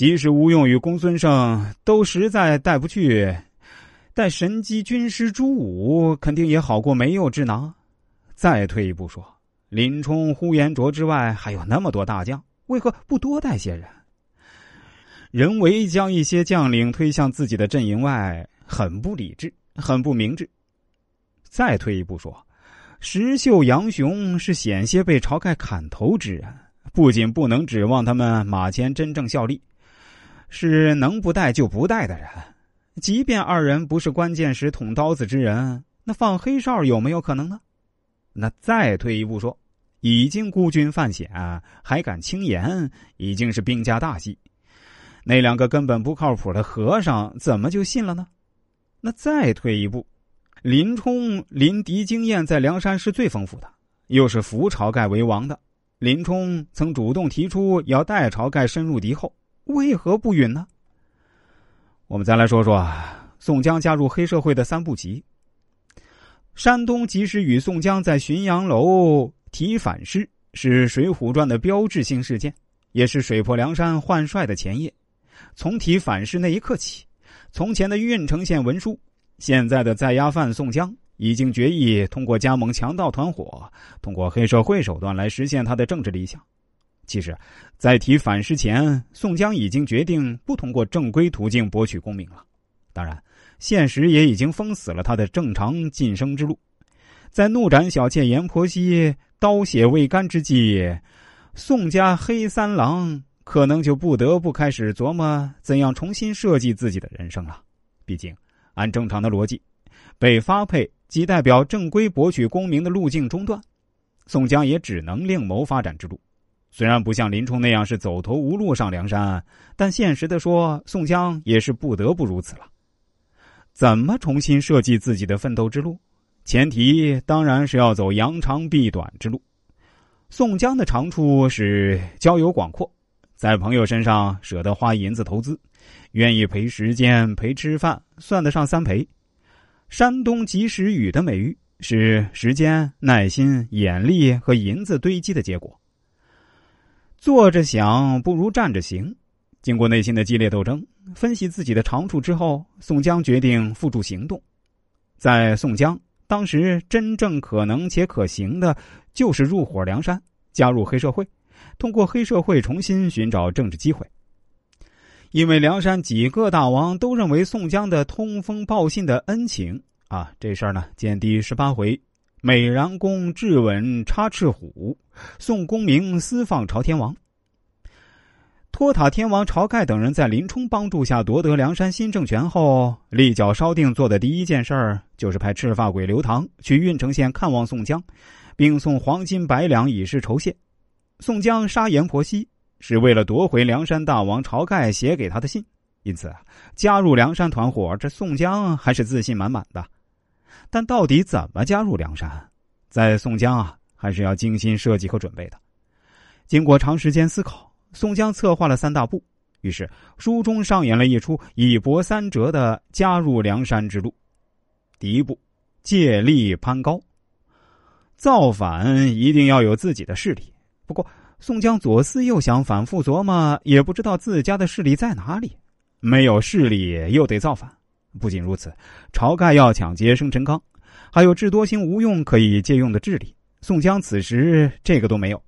即使吴用与公孙胜都实在带不去，但神机军师朱武肯定也好过没有之囊。再退一步说，林冲、呼延灼之外还有那么多大将，为何不多带些人？人为将一些将领推向自己的阵营外，很不理智，很不明智。再退一步说，石秀、杨雄是险些被晁盖砍头之人，不仅不能指望他们马前真正效力。是能不带就不带的人，即便二人不是关键时捅刀子之人，那放黑哨有没有可能呢？那再退一步说，已经孤军犯险还敢轻言，已经是兵家大忌。那两个根本不靠谱的和尚，怎么就信了呢？那再退一步，林冲临敌经验在梁山是最丰富的，又是扶晁盖为王的。林冲曾主动提出要带晁盖深入敌后。为何不允呢？我们再来说说宋江加入黑社会的三步棋。山东及时雨宋江在浔阳楼提反诗，是《水浒传》的标志性事件，也是水泊梁山换帅的前夜。从提反诗那一刻起，从前的郓城县文书，现在的在押犯宋江，已经决意通过加盟强盗团伙，通过黑社会手段来实现他的政治理想。其实，在提反诗前，宋江已经决定不通过正规途径博取功名了。当然，现实也已经封死了他的正常晋升之路。在怒斩小妾阎婆惜、刀血未干之际，宋家黑三郎可能就不得不开始琢磨怎样重新设计自己的人生了。毕竟，按正常的逻辑，被发配即代表正规博取功名的路径中断，宋江也只能另谋发展之路。虽然不像林冲那样是走投无路上梁山，但现实的说，宋江也是不得不如此了。怎么重新设计自己的奋斗之路？前提当然是要走扬长避短之路。宋江的长处是交友广阔，在朋友身上舍得花银子投资，愿意陪时间、陪吃饭，算得上三陪。山东及时雨的美誉是时间、耐心、眼力和银子堆积的结果。坐着想不如站着行。经过内心的激烈斗争，分析自己的长处之后，宋江决定付诸行动。在宋江当时，真正可能且可行的，就是入伙梁山，加入黑社会，通过黑社会重新寻找政治机会。因为梁山几个大王都认为宋江的通风报信的恩情啊，这事儿呢，见第十八回。美髯公质问插翅虎，宋公明私放朝天王。托塔天王晁盖等人在林冲帮助下夺得梁山新政权后，立脚稍定做的第一件事儿，就是派赤发鬼刘唐去郓城县看望宋江，并送黄金百两以示酬谢。宋江杀阎婆惜是为了夺回梁山大王晁盖写给他的信，因此加入梁山团伙，这宋江还是自信满满的。但到底怎么加入梁山，在宋江啊，还是要精心设计和准备的。经过长时间思考，宋江策划了三大步，于是书中上演了一出一波三折的加入梁山之路。第一步，借力攀高。造反一定要有自己的势力，不过宋江左思右想，反复琢磨，也不知道自家的势力在哪里。没有势力，又得造反。不仅如此，晁盖要抢劫生辰纲，还有智多星吴用可以借用的智力。宋江此时这个都没有。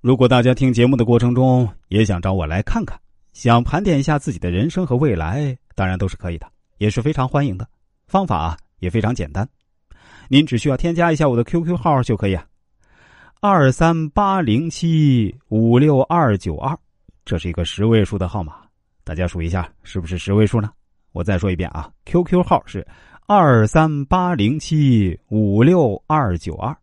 如果大家听节目的过程中也想找我来看看，想盘点一下自己的人生和未来，当然都是可以的，也是非常欢迎的。方法也非常简单，您只需要添加一下我的 QQ 号就可以啊，二三八零七五六二九二，这是一个十位数的号码。大家数一下，是不是十位数呢？我再说一遍啊，QQ 号是二三八零七五六二九二。